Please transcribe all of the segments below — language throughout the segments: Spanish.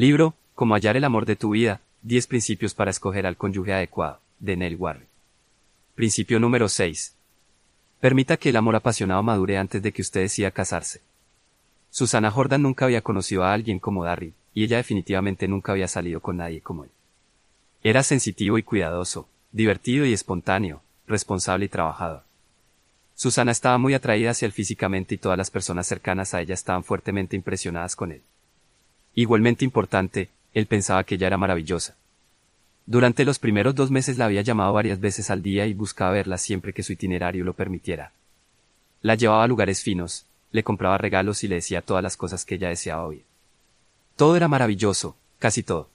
Libro, Cómo hallar el amor de tu vida, 10 principios para escoger al cónyuge adecuado, de Neil Warren. Principio número 6. Permita que el amor apasionado madure antes de que usted decida casarse. Susana Jordan nunca había conocido a alguien como Darry, y ella definitivamente nunca había salido con nadie como él. Era sensitivo y cuidadoso, divertido y espontáneo, responsable y trabajador. Susana estaba muy atraída hacia él físicamente y todas las personas cercanas a ella estaban fuertemente impresionadas con él. Igualmente importante, él pensaba que ella era maravillosa. Durante los primeros dos meses la había llamado varias veces al día y buscaba verla siempre que su itinerario lo permitiera. La llevaba a lugares finos, le compraba regalos y le decía todas las cosas que ella deseaba oír. Todo era maravilloso, casi todo.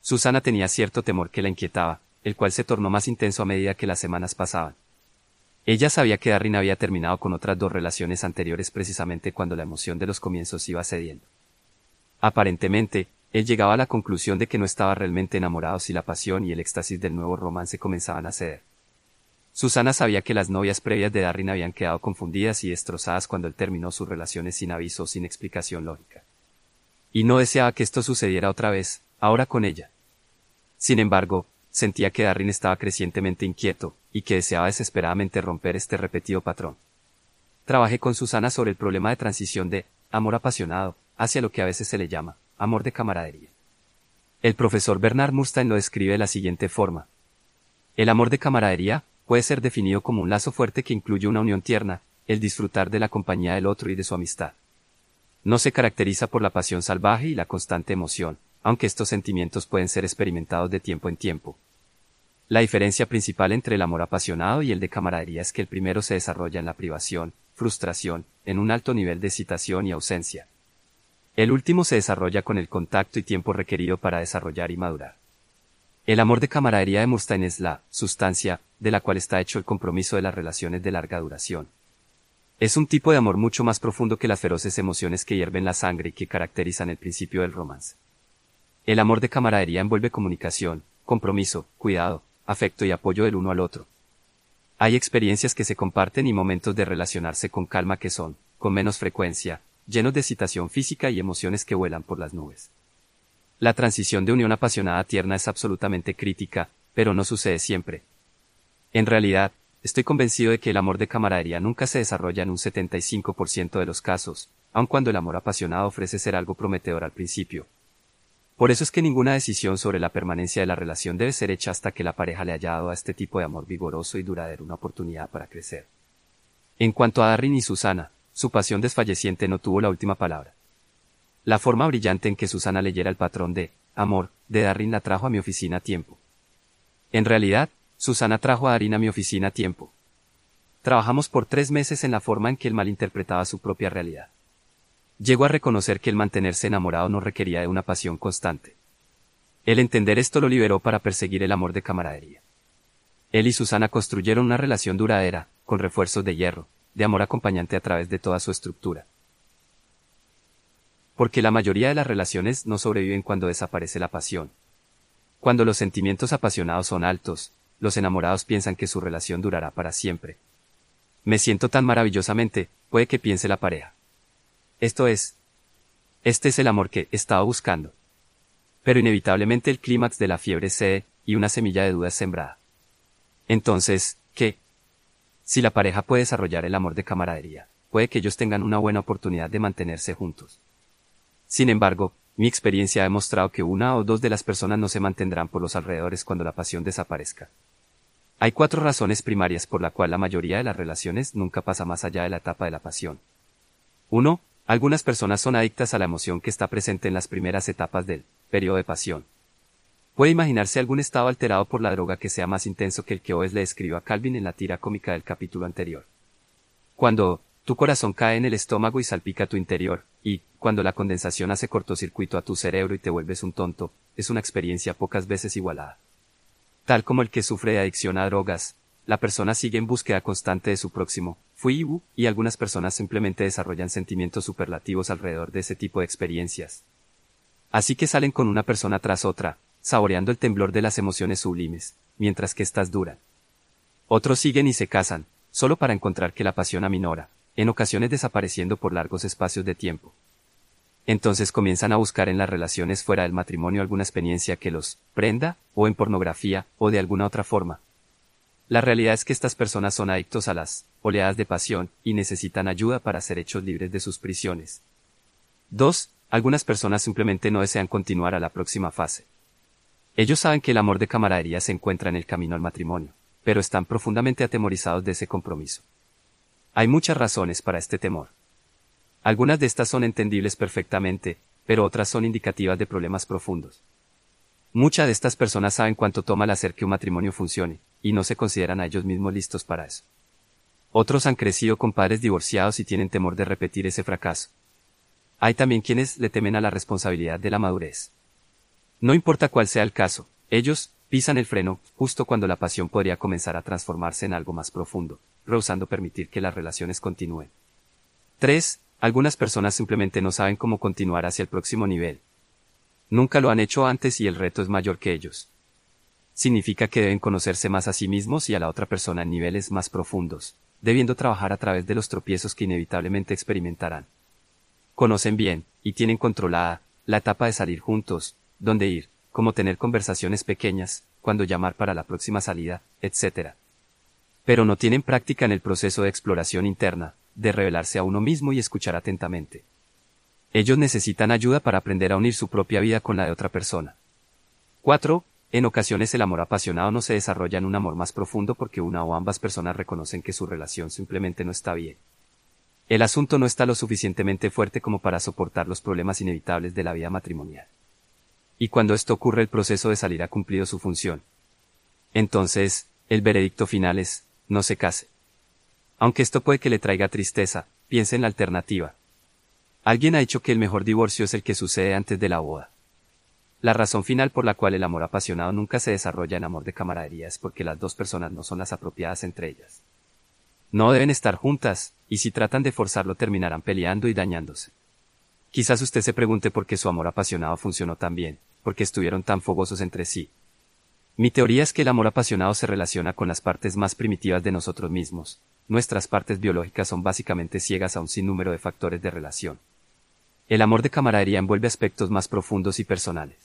Susana tenía cierto temor que la inquietaba, el cual se tornó más intenso a medida que las semanas pasaban. Ella sabía que Darrin había terminado con otras dos relaciones anteriores precisamente cuando la emoción de los comienzos iba cediendo. Aparentemente, él llegaba a la conclusión de que no estaba realmente enamorado si la pasión y el éxtasis del nuevo romance comenzaban a ceder. Susana sabía que las novias previas de Darrin habían quedado confundidas y destrozadas cuando él terminó sus relaciones sin aviso o sin explicación lógica. Y no deseaba que esto sucediera otra vez, ahora con ella. Sin embargo, sentía que Darrin estaba crecientemente inquieto, y que deseaba desesperadamente romper este repetido patrón. Trabajé con Susana sobre el problema de transición de amor apasionado hacia lo que a veces se le llama amor de camaradería. El profesor Bernard Murstein lo describe de la siguiente forma. El amor de camaradería puede ser definido como un lazo fuerte que incluye una unión tierna, el disfrutar de la compañía del otro y de su amistad. No se caracteriza por la pasión salvaje y la constante emoción, aunque estos sentimientos pueden ser experimentados de tiempo en tiempo. La diferencia principal entre el amor apasionado y el de camaradería es que el primero se desarrolla en la privación, frustración, en un alto nivel de excitación y ausencia. El último se desarrolla con el contacto y tiempo requerido para desarrollar y madurar. El amor de camaradería de Mustaine es la sustancia de la cual está hecho el compromiso de las relaciones de larga duración. Es un tipo de amor mucho más profundo que las feroces emociones que hierven la sangre y que caracterizan el principio del romance. El amor de camaradería envuelve comunicación, compromiso, cuidado, afecto y apoyo del uno al otro. Hay experiencias que se comparten y momentos de relacionarse con calma que son, con menos frecuencia, llenos de excitación física y emociones que vuelan por las nubes. La transición de unión apasionada tierna es absolutamente crítica, pero no sucede siempre. En realidad, estoy convencido de que el amor de camaradería nunca se desarrolla en un 75% de los casos, aun cuando el amor apasionado ofrece ser algo prometedor al principio, por eso es que ninguna decisión sobre la permanencia de la relación debe ser hecha hasta que la pareja le haya dado a este tipo de amor vigoroso y duradero una oportunidad para crecer. En cuanto a Darrin y Susana, su pasión desfalleciente no tuvo la última palabra. La forma brillante en que Susana leyera el patrón de amor de Darrin la trajo a mi oficina a tiempo. En realidad, Susana trajo a Darín a mi oficina a tiempo. Trabajamos por tres meses en la forma en que él malinterpretaba su propia realidad. Llegó a reconocer que el mantenerse enamorado no requería de una pasión constante. El entender esto lo liberó para perseguir el amor de camaradería. Él y Susana construyeron una relación duradera, con refuerzos de hierro, de amor acompañante a través de toda su estructura. Porque la mayoría de las relaciones no sobreviven cuando desaparece la pasión. Cuando los sentimientos apasionados son altos, los enamorados piensan que su relación durará para siempre. Me siento tan maravillosamente, puede que piense la pareja. Esto es, este es el amor que estaba buscando. Pero inevitablemente el clímax de la fiebre cede y una semilla de duda es sembrada. Entonces, ¿qué? Si la pareja puede desarrollar el amor de camaradería, puede que ellos tengan una buena oportunidad de mantenerse juntos. Sin embargo, mi experiencia ha demostrado que una o dos de las personas no se mantendrán por los alrededores cuando la pasión desaparezca. Hay cuatro razones primarias por la cual la mayoría de las relaciones nunca pasa más allá de la etapa de la pasión. 1. Algunas personas son adictas a la emoción que está presente en las primeras etapas del periodo de pasión. Puede imaginarse algún estado alterado por la droga que sea más intenso que el que Oes le describió a Calvin en la tira cómica del capítulo anterior. Cuando tu corazón cae en el estómago y salpica tu interior, y, cuando la condensación hace cortocircuito a tu cerebro y te vuelves un tonto, es una experiencia pocas veces igualada. Tal como el que sufre de adicción a drogas, la persona sigue en búsqueda constante de su próximo, fui y algunas personas simplemente desarrollan sentimientos superlativos alrededor de ese tipo de experiencias. Así que salen con una persona tras otra, saboreando el temblor de las emociones sublimes, mientras que éstas duran. Otros siguen y se casan, solo para encontrar que la pasión aminora, en ocasiones desapareciendo por largos espacios de tiempo. Entonces comienzan a buscar en las relaciones fuera del matrimonio alguna experiencia que los prenda, o en pornografía, o de alguna otra forma. La realidad es que estas personas son adictos a las oleadas de pasión y necesitan ayuda para ser hechos libres de sus prisiones. 2. Algunas personas simplemente no desean continuar a la próxima fase. Ellos saben que el amor de camaradería se encuentra en el camino al matrimonio, pero están profundamente atemorizados de ese compromiso. Hay muchas razones para este temor. Algunas de estas son entendibles perfectamente, pero otras son indicativas de problemas profundos. Muchas de estas personas saben cuánto toma el hacer que un matrimonio funcione, y no se consideran a ellos mismos listos para eso. Otros han crecido con padres divorciados y tienen temor de repetir ese fracaso. Hay también quienes le temen a la responsabilidad de la madurez. No importa cuál sea el caso, ellos pisan el freno justo cuando la pasión podría comenzar a transformarse en algo más profundo, rehusando permitir que las relaciones continúen. 3. Algunas personas simplemente no saben cómo continuar hacia el próximo nivel. Nunca lo han hecho antes y el reto es mayor que ellos. Significa que deben conocerse más a sí mismos y a la otra persona en niveles más profundos, debiendo trabajar a través de los tropiezos que inevitablemente experimentarán. Conocen bien, y tienen controlada, la etapa de salir juntos, dónde ir, cómo tener conversaciones pequeñas, cuándo llamar para la próxima salida, etc. Pero no tienen práctica en el proceso de exploración interna, de revelarse a uno mismo y escuchar atentamente. Ellos necesitan ayuda para aprender a unir su propia vida con la de otra persona. 4. En ocasiones el amor apasionado no se desarrolla en un amor más profundo porque una o ambas personas reconocen que su relación simplemente no está bien. El asunto no está lo suficientemente fuerte como para soportar los problemas inevitables de la vida matrimonial. Y cuando esto ocurre el proceso de salir ha cumplido su función. Entonces, el veredicto final es, no se case. Aunque esto puede que le traiga tristeza, piense en la alternativa. Alguien ha dicho que el mejor divorcio es el que sucede antes de la boda. La razón final por la cual el amor apasionado nunca se desarrolla en amor de camaradería es porque las dos personas no son las apropiadas entre ellas. No deben estar juntas, y si tratan de forzarlo terminarán peleando y dañándose. Quizás usted se pregunte por qué su amor apasionado funcionó tan bien, porque estuvieron tan fogosos entre sí. Mi teoría es que el amor apasionado se relaciona con las partes más primitivas de nosotros mismos, nuestras partes biológicas son básicamente ciegas a un sinnúmero de factores de relación. El amor de camaradería envuelve aspectos más profundos y personales.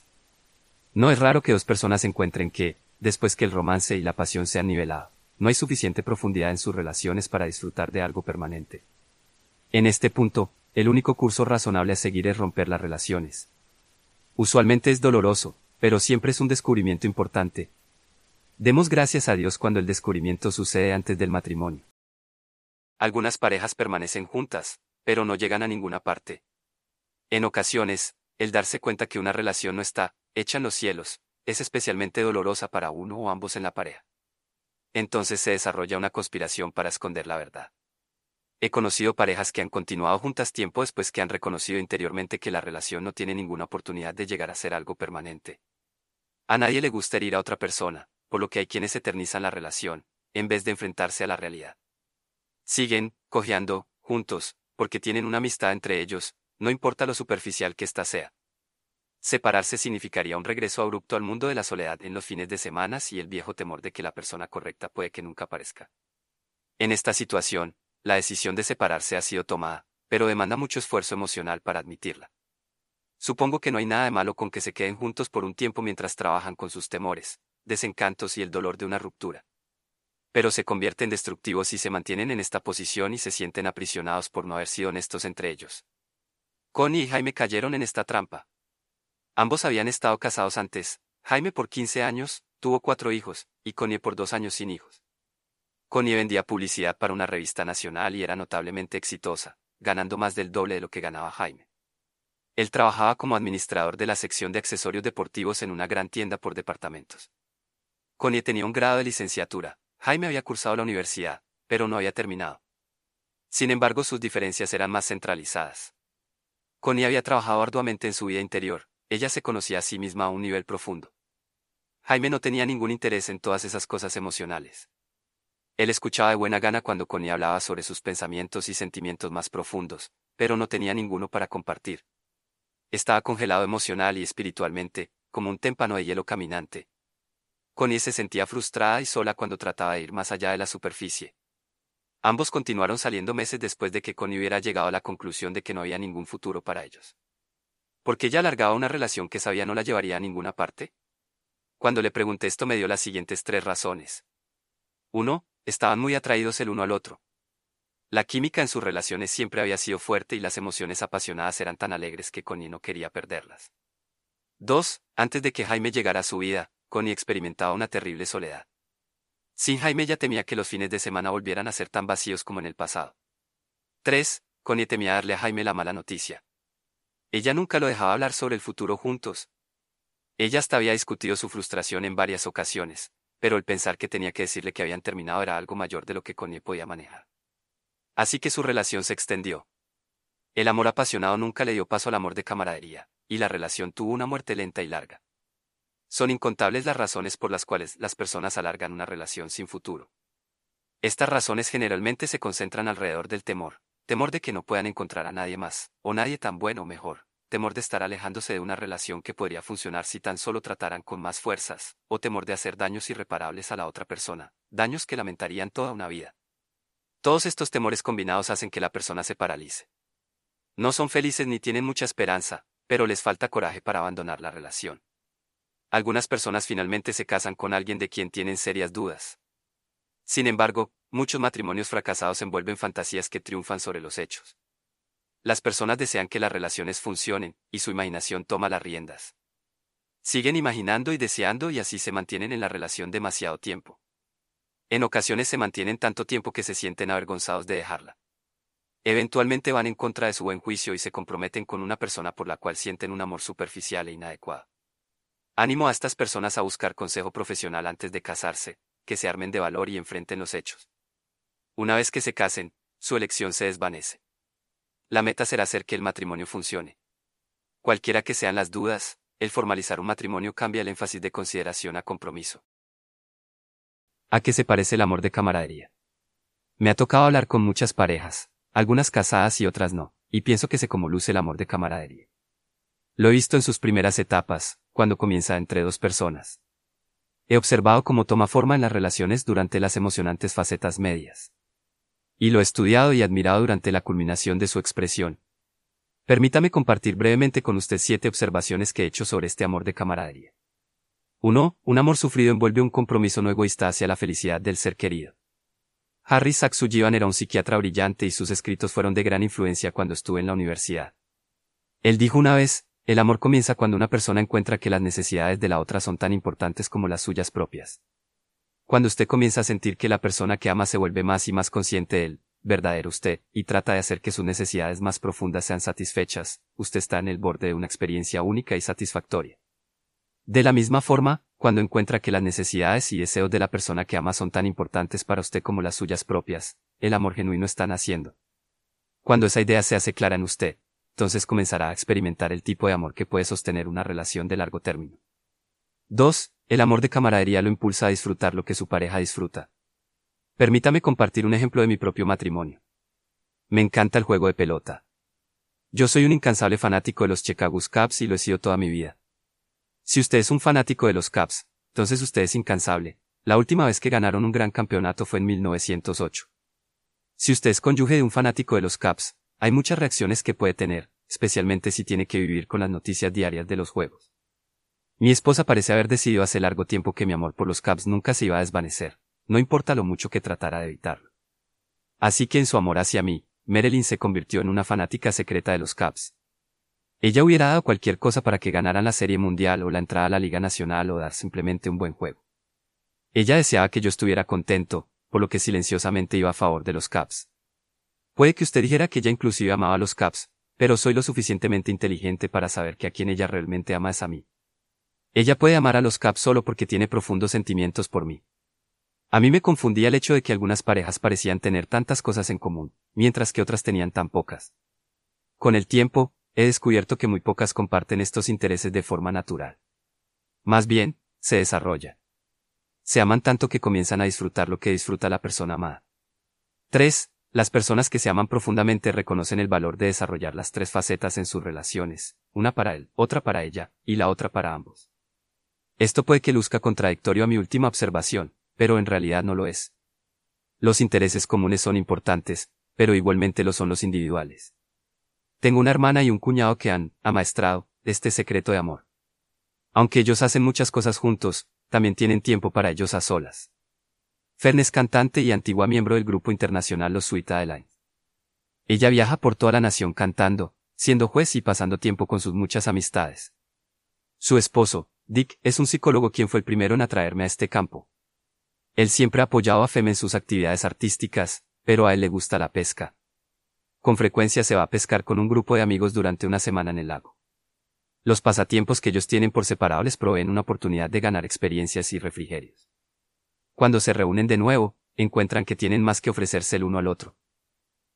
No es raro que dos personas encuentren que, después que el romance y la pasión se han nivelado, no hay suficiente profundidad en sus relaciones para disfrutar de algo permanente. En este punto, el único curso razonable a seguir es romper las relaciones. Usualmente es doloroso, pero siempre es un descubrimiento importante. Demos gracias a Dios cuando el descubrimiento sucede antes del matrimonio. Algunas parejas permanecen juntas, pero no llegan a ninguna parte. En ocasiones, el darse cuenta que una relación no está hecha en los cielos, es especialmente dolorosa para uno o ambos en la pareja. Entonces se desarrolla una conspiración para esconder la verdad. He conocido parejas que han continuado juntas tiempo después que han reconocido interiormente que la relación no tiene ninguna oportunidad de llegar a ser algo permanente. A nadie le gusta herir a otra persona, por lo que hay quienes eternizan la relación, en vez de enfrentarse a la realidad. Siguen, cojeando, juntos, porque tienen una amistad entre ellos, no importa lo superficial que ésta sea. Separarse significaría un regreso abrupto al mundo de la soledad en los fines de semana y el viejo temor de que la persona correcta puede que nunca aparezca. En esta situación, la decisión de separarse ha sido tomada, pero demanda mucho esfuerzo emocional para admitirla. Supongo que no hay nada de malo con que se queden juntos por un tiempo mientras trabajan con sus temores, desencantos y el dolor de una ruptura pero se convierten destructivos si se mantienen en esta posición y se sienten aprisionados por no haber sido honestos entre ellos. Connie y Jaime cayeron en esta trampa. Ambos habían estado casados antes, Jaime por 15 años, tuvo cuatro hijos, y Connie por dos años sin hijos. Connie vendía publicidad para una revista nacional y era notablemente exitosa, ganando más del doble de lo que ganaba Jaime. Él trabajaba como administrador de la sección de accesorios deportivos en una gran tienda por departamentos. Connie tenía un grado de licenciatura, Jaime había cursado la universidad, pero no había terminado. Sin embargo, sus diferencias eran más centralizadas. Connie había trabajado arduamente en su vida interior, ella se conocía a sí misma a un nivel profundo. Jaime no tenía ningún interés en todas esas cosas emocionales. Él escuchaba de buena gana cuando Connie hablaba sobre sus pensamientos y sentimientos más profundos, pero no tenía ninguno para compartir. Estaba congelado emocional y espiritualmente, como un témpano de hielo caminante, Connie se sentía frustrada y sola cuando trataba de ir más allá de la superficie. Ambos continuaron saliendo meses después de que Connie hubiera llegado a la conclusión de que no había ningún futuro para ellos. ¿Por qué ella alargaba una relación que sabía no la llevaría a ninguna parte? Cuando le pregunté esto me dio las siguientes tres razones. Uno, estaban muy atraídos el uno al otro. La química en sus relaciones siempre había sido fuerte y las emociones apasionadas eran tan alegres que Connie no quería perderlas. 2. Antes de que Jaime llegara a su vida, Connie experimentaba una terrible soledad. Sin Jaime ella temía que los fines de semana volvieran a ser tan vacíos como en el pasado. 3. Connie temía darle a Jaime la mala noticia. Ella nunca lo dejaba hablar sobre el futuro juntos. Ella hasta había discutido su frustración en varias ocasiones, pero el pensar que tenía que decirle que habían terminado era algo mayor de lo que Connie podía manejar. Así que su relación se extendió. El amor apasionado nunca le dio paso al amor de camaradería, y la relación tuvo una muerte lenta y larga. Son incontables las razones por las cuales las personas alargan una relación sin futuro. Estas razones generalmente se concentran alrededor del temor, temor de que no puedan encontrar a nadie más, o nadie tan bueno o mejor, temor de estar alejándose de una relación que podría funcionar si tan solo trataran con más fuerzas, o temor de hacer daños irreparables a la otra persona, daños que lamentarían toda una vida. Todos estos temores combinados hacen que la persona se paralice. No son felices ni tienen mucha esperanza, pero les falta coraje para abandonar la relación. Algunas personas finalmente se casan con alguien de quien tienen serias dudas. Sin embargo, muchos matrimonios fracasados envuelven fantasías que triunfan sobre los hechos. Las personas desean que las relaciones funcionen, y su imaginación toma las riendas. Siguen imaginando y deseando y así se mantienen en la relación demasiado tiempo. En ocasiones se mantienen tanto tiempo que se sienten avergonzados de dejarla. Eventualmente van en contra de su buen juicio y se comprometen con una persona por la cual sienten un amor superficial e inadecuado. Ánimo a estas personas a buscar consejo profesional antes de casarse, que se armen de valor y enfrenten los hechos. Una vez que se casen, su elección se desvanece. La meta será hacer que el matrimonio funcione. Cualquiera que sean las dudas, el formalizar un matrimonio cambia el énfasis de consideración a compromiso. ¿A qué se parece el amor de camaradería? Me ha tocado hablar con muchas parejas, algunas casadas y otras no, y pienso que se luce el amor de camaradería. Lo he visto en sus primeras etapas, cuando comienza entre dos personas. He observado cómo toma forma en las relaciones durante las emocionantes facetas medias. Y lo estudiado y admirado durante la culminación de su expresión. Permítame compartir brevemente con usted siete observaciones que he hecho sobre este amor de camaradería. 1. Un amor sufrido envuelve un compromiso no egoísta hacia la felicidad del ser querido. Harry Saxujivan era un psiquiatra brillante y sus escritos fueron de gran influencia cuando estuve en la universidad. Él dijo una vez, el amor comienza cuando una persona encuentra que las necesidades de la otra son tan importantes como las suyas propias. Cuando usted comienza a sentir que la persona que ama se vuelve más y más consciente de él, verdadero usted, y trata de hacer que sus necesidades más profundas sean satisfechas, usted está en el borde de una experiencia única y satisfactoria. De la misma forma, cuando encuentra que las necesidades y deseos de la persona que ama son tan importantes para usted como las suyas propias, el amor genuino está naciendo. Cuando esa idea se hace clara en usted, entonces comenzará a experimentar el tipo de amor que puede sostener una relación de largo término. 2. El amor de camaradería lo impulsa a disfrutar lo que su pareja disfruta. Permítame compartir un ejemplo de mi propio matrimonio. Me encanta el juego de pelota. Yo soy un incansable fanático de los Chicago Cubs y lo he sido toda mi vida. Si usted es un fanático de los Caps, entonces usted es incansable. La última vez que ganaron un gran campeonato fue en 1908. Si usted es cónyuge de un fanático de los Caps, hay muchas reacciones que puede tener, especialmente si tiene que vivir con las noticias diarias de los juegos. Mi esposa parece haber decidido hace largo tiempo que mi amor por los Caps nunca se iba a desvanecer, no importa lo mucho que tratara de evitarlo. Así que en su amor hacia mí, Marilyn se convirtió en una fanática secreta de los Caps, ella hubiera dado cualquier cosa para que ganaran la Serie Mundial o la entrada a la Liga Nacional o dar simplemente un buen juego. Ella deseaba que yo estuviera contento, por lo que silenciosamente iba a favor de los Caps. Puede que usted dijera que ella inclusive amaba a los Caps, pero soy lo suficientemente inteligente para saber que a quien ella realmente ama es a mí. Ella puede amar a los Caps solo porque tiene profundos sentimientos por mí. A mí me confundía el hecho de que algunas parejas parecían tener tantas cosas en común, mientras que otras tenían tan pocas. Con el tiempo, he descubierto que muy pocas comparten estos intereses de forma natural. Más bien, se desarrolla. Se aman tanto que comienzan a disfrutar lo que disfruta la persona amada. 3. Las personas que se aman profundamente reconocen el valor de desarrollar las tres facetas en sus relaciones, una para él, otra para ella, y la otra para ambos. Esto puede que luzca contradictorio a mi última observación, pero en realidad no lo es. Los intereses comunes son importantes, pero igualmente lo son los individuales. Tengo una hermana y un cuñado que han amaestrado este secreto de amor. Aunque ellos hacen muchas cosas juntos, también tienen tiempo para ellos a solas. Fern es cantante y antigua miembro del grupo internacional Los Sweet Airlines. Ella viaja por toda la nación cantando, siendo juez y pasando tiempo con sus muchas amistades. Su esposo, Dick, es un psicólogo quien fue el primero en atraerme a este campo. Él siempre ha apoyado a Fem en sus actividades artísticas, pero a él le gusta la pesca. Con frecuencia se va a pescar con un grupo de amigos durante una semana en el lago. Los pasatiempos que ellos tienen por separado les proveen una oportunidad de ganar experiencias y refrigerios. Cuando se reúnen de nuevo, encuentran que tienen más que ofrecerse el uno al otro.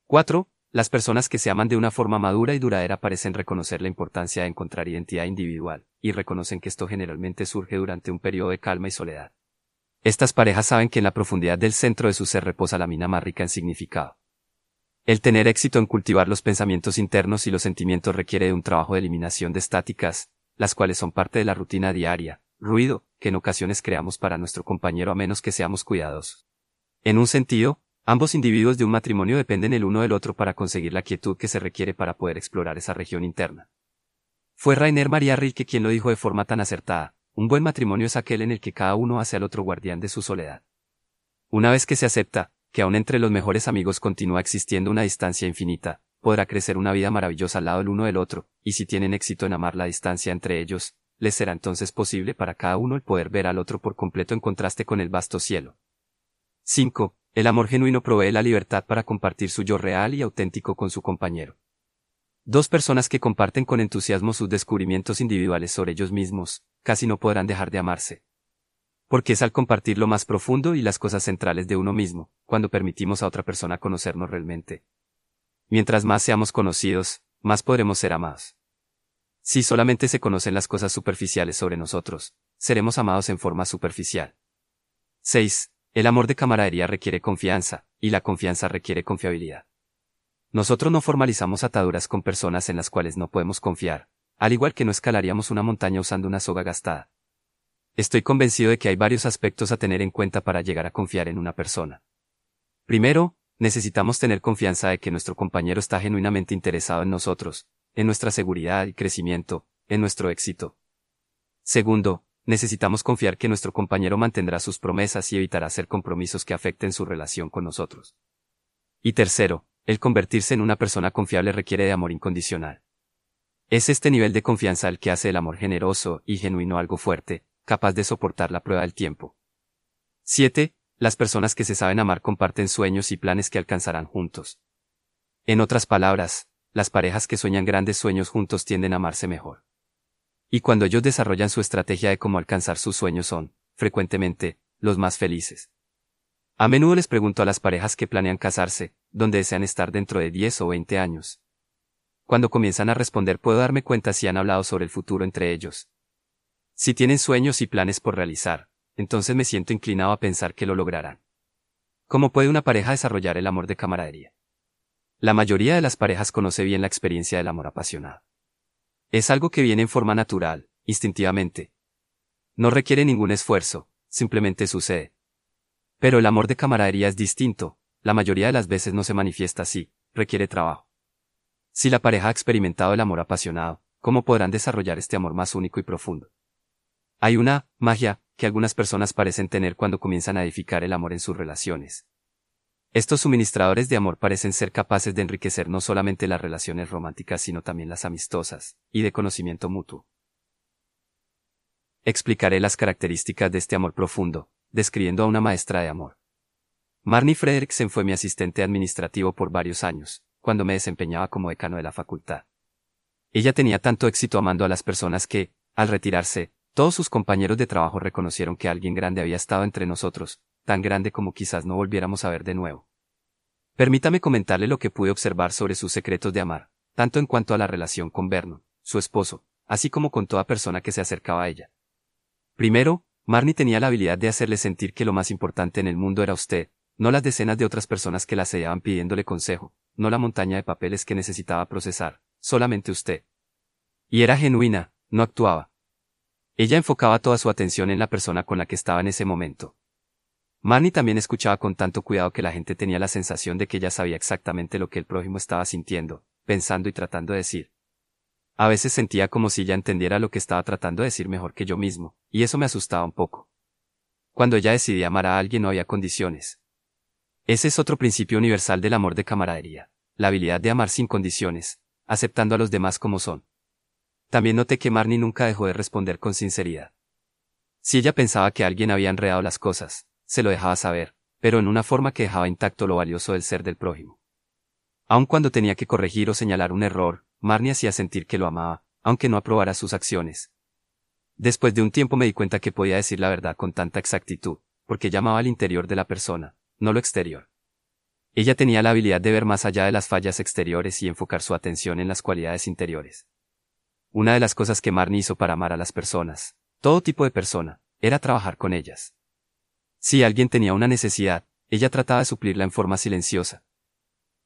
4. Las personas que se aman de una forma madura y duradera parecen reconocer la importancia de encontrar identidad individual, y reconocen que esto generalmente surge durante un periodo de calma y soledad. Estas parejas saben que en la profundidad del centro de su ser reposa la mina más rica en significado. El tener éxito en cultivar los pensamientos internos y los sentimientos requiere de un trabajo de eliminación de estáticas, las cuales son parte de la rutina diaria, ruido, que en ocasiones creamos para nuestro compañero a menos que seamos cuidadosos. En un sentido, Ambos individuos de un matrimonio dependen el uno del otro para conseguir la quietud que se requiere para poder explorar esa región interna. Fue Rainer María Rilke quien lo dijo de forma tan acertada, un buen matrimonio es aquel en el que cada uno hace al otro guardián de su soledad. Una vez que se acepta, que aun entre los mejores amigos continúa existiendo una distancia infinita, podrá crecer una vida maravillosa al lado el uno del otro, y si tienen éxito en amar la distancia entre ellos, les será entonces posible para cada uno el poder ver al otro por completo en contraste con el vasto cielo. 5. El amor genuino provee la libertad para compartir su yo real y auténtico con su compañero. Dos personas que comparten con entusiasmo sus descubrimientos individuales sobre ellos mismos, casi no podrán dejar de amarse. Porque es al compartir lo más profundo y las cosas centrales de uno mismo, cuando permitimos a otra persona conocernos realmente. Mientras más seamos conocidos, más podremos ser amados. Si solamente se conocen las cosas superficiales sobre nosotros, seremos amados en forma superficial. 6. El amor de camaradería requiere confianza, y la confianza requiere confiabilidad. Nosotros no formalizamos ataduras con personas en las cuales no podemos confiar, al igual que no escalaríamos una montaña usando una soga gastada. Estoy convencido de que hay varios aspectos a tener en cuenta para llegar a confiar en una persona. Primero, necesitamos tener confianza de que nuestro compañero está genuinamente interesado en nosotros, en nuestra seguridad y crecimiento, en nuestro éxito. Segundo, necesitamos confiar que nuestro compañero mantendrá sus promesas y evitará hacer compromisos que afecten su relación con nosotros. Y tercero, el convertirse en una persona confiable requiere de amor incondicional. Es este nivel de confianza el que hace el amor generoso y genuino algo fuerte, capaz de soportar la prueba del tiempo. 7. Las personas que se saben amar comparten sueños y planes que alcanzarán juntos. En otras palabras, las parejas que sueñan grandes sueños juntos tienden a amarse mejor. Y cuando ellos desarrollan su estrategia de cómo alcanzar sus sueños son, frecuentemente, los más felices. A menudo les pregunto a las parejas que planean casarse, dónde desean estar dentro de 10 o 20 años. Cuando comienzan a responder puedo darme cuenta si han hablado sobre el futuro entre ellos. Si tienen sueños y planes por realizar, entonces me siento inclinado a pensar que lo lograrán. ¿Cómo puede una pareja desarrollar el amor de camaradería? La mayoría de las parejas conoce bien la experiencia del amor apasionado. Es algo que viene en forma natural, instintivamente. No requiere ningún esfuerzo, simplemente sucede. Pero el amor de camaradería es distinto, la mayoría de las veces no se manifiesta así, requiere trabajo. Si la pareja ha experimentado el amor apasionado, ¿cómo podrán desarrollar este amor más único y profundo? Hay una magia que algunas personas parecen tener cuando comienzan a edificar el amor en sus relaciones. Estos suministradores de amor parecen ser capaces de enriquecer no solamente las relaciones románticas sino también las amistosas, y de conocimiento mutuo. Explicaré las características de este amor profundo, describiendo a una maestra de amor. Marnie Frederiksen fue mi asistente administrativo por varios años, cuando me desempeñaba como decano de la facultad. Ella tenía tanto éxito amando a las personas que, al retirarse, todos sus compañeros de trabajo reconocieron que alguien grande había estado entre nosotros, tan grande como quizás no volviéramos a ver de nuevo. Permítame comentarle lo que pude observar sobre sus secretos de amar, tanto en cuanto a la relación con Vernon, su esposo, así como con toda persona que se acercaba a ella. Primero, Marnie tenía la habilidad de hacerle sentir que lo más importante en el mundo era usted, no las decenas de otras personas que la sellaban pidiéndole consejo, no la montaña de papeles que necesitaba procesar, solamente usted. Y era genuina, no actuaba. Ella enfocaba toda su atención en la persona con la que estaba en ese momento. Marnie también escuchaba con tanto cuidado que la gente tenía la sensación de que ella sabía exactamente lo que el prójimo estaba sintiendo, pensando y tratando de decir. A veces sentía como si ella entendiera lo que estaba tratando de decir mejor que yo mismo, y eso me asustaba un poco. Cuando ella decidía amar a alguien no había condiciones. Ese es otro principio universal del amor de camaradería, la habilidad de amar sin condiciones, aceptando a los demás como son. También noté que Marnie nunca dejó de responder con sinceridad. Si ella pensaba que alguien había enredado las cosas, se lo dejaba saber, pero en una forma que dejaba intacto lo valioso del ser del prójimo. Aun cuando tenía que corregir o señalar un error, Marnie hacía sentir que lo amaba, aunque no aprobara sus acciones. Después de un tiempo me di cuenta que podía decir la verdad con tanta exactitud, porque llamaba al interior de la persona, no lo exterior. Ella tenía la habilidad de ver más allá de las fallas exteriores y enfocar su atención en las cualidades interiores. Una de las cosas que Marnie hizo para amar a las personas, todo tipo de persona, era trabajar con ellas. Si alguien tenía una necesidad, ella trataba de suplirla en forma silenciosa.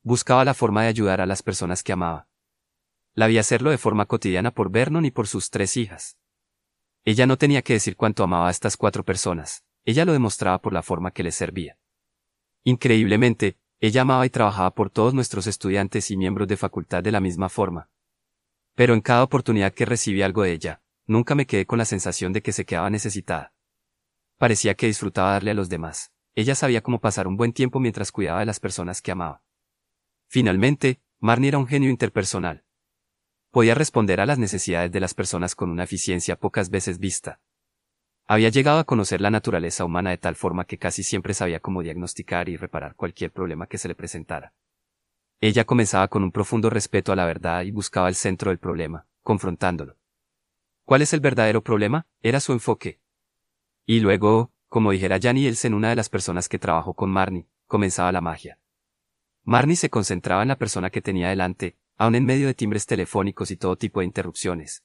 Buscaba la forma de ayudar a las personas que amaba. La vi hacerlo de forma cotidiana por Vernon y por sus tres hijas. Ella no tenía que decir cuánto amaba a estas cuatro personas, ella lo demostraba por la forma que les servía. Increíblemente, ella amaba y trabajaba por todos nuestros estudiantes y miembros de facultad de la misma forma. Pero en cada oportunidad que recibí algo de ella, nunca me quedé con la sensación de que se quedaba necesitada. Parecía que disfrutaba darle a los demás. Ella sabía cómo pasar un buen tiempo mientras cuidaba de las personas que amaba. Finalmente, Marnie era un genio interpersonal podía responder a las necesidades de las personas con una eficiencia pocas veces vista. Había llegado a conocer la naturaleza humana de tal forma que casi siempre sabía cómo diagnosticar y reparar cualquier problema que se le presentara. Ella comenzaba con un profundo respeto a la verdad y buscaba el centro del problema, confrontándolo. ¿Cuál es el verdadero problema? Era su enfoque. Y luego, como dijera Janny Elsen, una de las personas que trabajó con Marnie, comenzaba la magia. Marnie se concentraba en la persona que tenía delante, aun en medio de timbres telefónicos y todo tipo de interrupciones.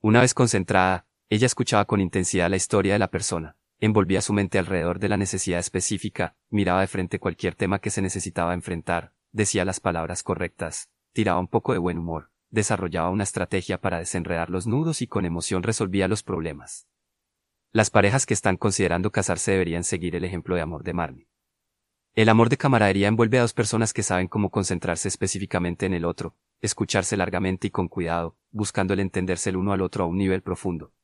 Una vez concentrada, ella escuchaba con intensidad la historia de la persona, envolvía su mente alrededor de la necesidad específica, miraba de frente cualquier tema que se necesitaba enfrentar, decía las palabras correctas, tiraba un poco de buen humor, desarrollaba una estrategia para desenredar los nudos y con emoción resolvía los problemas. Las parejas que están considerando casarse deberían seguir el ejemplo de amor de Marnie. El amor de camaradería envuelve a dos personas que saben cómo concentrarse específicamente en el otro, escucharse largamente y con cuidado, buscando el entenderse el uno al otro a un nivel profundo.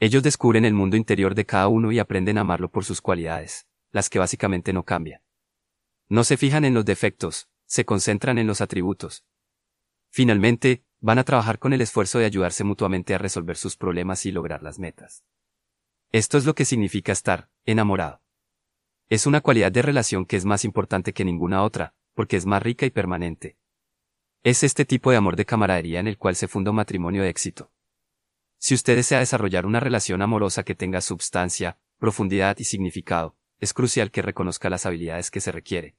Ellos descubren el mundo interior de cada uno y aprenden a amarlo por sus cualidades, las que básicamente no cambian. No se fijan en los defectos, se concentran en los atributos. Finalmente, van a trabajar con el esfuerzo de ayudarse mutuamente a resolver sus problemas y lograr las metas. Esto es lo que significa estar enamorado. Es una cualidad de relación que es más importante que ninguna otra, porque es más rica y permanente. Es este tipo de amor de camaradería en el cual se funda un matrimonio de éxito. Si usted desea desarrollar una relación amorosa que tenga substancia, profundidad y significado, es crucial que reconozca las habilidades que se requiere.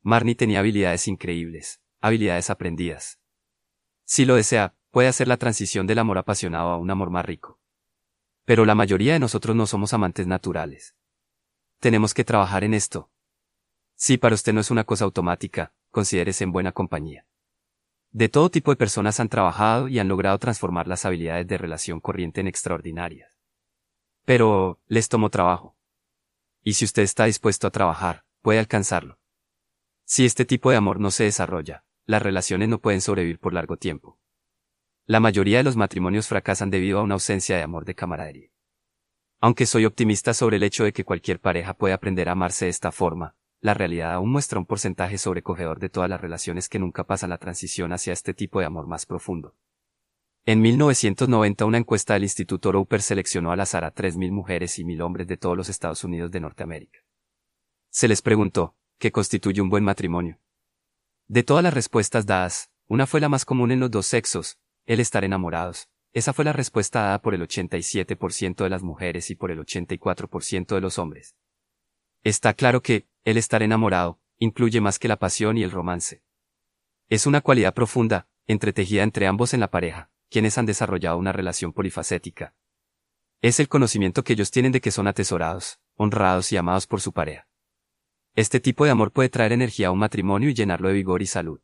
Marnie tenía habilidades increíbles, habilidades aprendidas. Si lo desea, puede hacer la transición del amor apasionado a un amor más rico. Pero la mayoría de nosotros no somos amantes naturales. Tenemos que trabajar en esto. Si para usted no es una cosa automática, considérese en buena compañía. De todo tipo de personas han trabajado y han logrado transformar las habilidades de relación corriente en extraordinarias. Pero, les tomó trabajo. Y si usted está dispuesto a trabajar, puede alcanzarlo. Si este tipo de amor no se desarrolla, las relaciones no pueden sobrevivir por largo tiempo. La mayoría de los matrimonios fracasan debido a una ausencia de amor de camaradería. Aunque soy optimista sobre el hecho de que cualquier pareja puede aprender a amarse de esta forma, la realidad aún muestra un porcentaje sobrecogedor de todas las relaciones que nunca pasan la transición hacia este tipo de amor más profundo. En 1990 una encuesta del Instituto Roper seleccionó al azar a 3.000 mujeres y 1.000 hombres de todos los Estados Unidos de Norteamérica. Se les preguntó, ¿qué constituye un buen matrimonio? De todas las respuestas dadas, una fue la más común en los dos sexos, el estar enamorados, esa fue la respuesta dada por el 87% de las mujeres y por el 84% de los hombres. Está claro que, el estar enamorado, incluye más que la pasión y el romance. Es una cualidad profunda, entretejida entre ambos en la pareja, quienes han desarrollado una relación polifacética. Es el conocimiento que ellos tienen de que son atesorados, honrados y amados por su pareja. Este tipo de amor puede traer energía a un matrimonio y llenarlo de vigor y salud.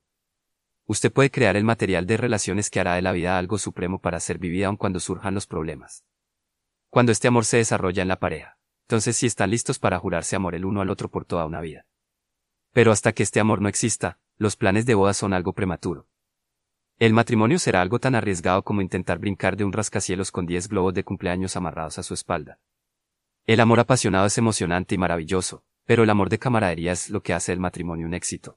Usted puede crear el material de relaciones que hará de la vida algo supremo para ser vivida aun cuando surjan los problemas. Cuando este amor se desarrolla en la pareja, entonces sí están listos para jurarse amor el uno al otro por toda una vida. Pero hasta que este amor no exista, los planes de boda son algo prematuro. El matrimonio será algo tan arriesgado como intentar brincar de un rascacielos con 10 globos de cumpleaños amarrados a su espalda. El amor apasionado es emocionante y maravilloso, pero el amor de camaradería es lo que hace el matrimonio un éxito.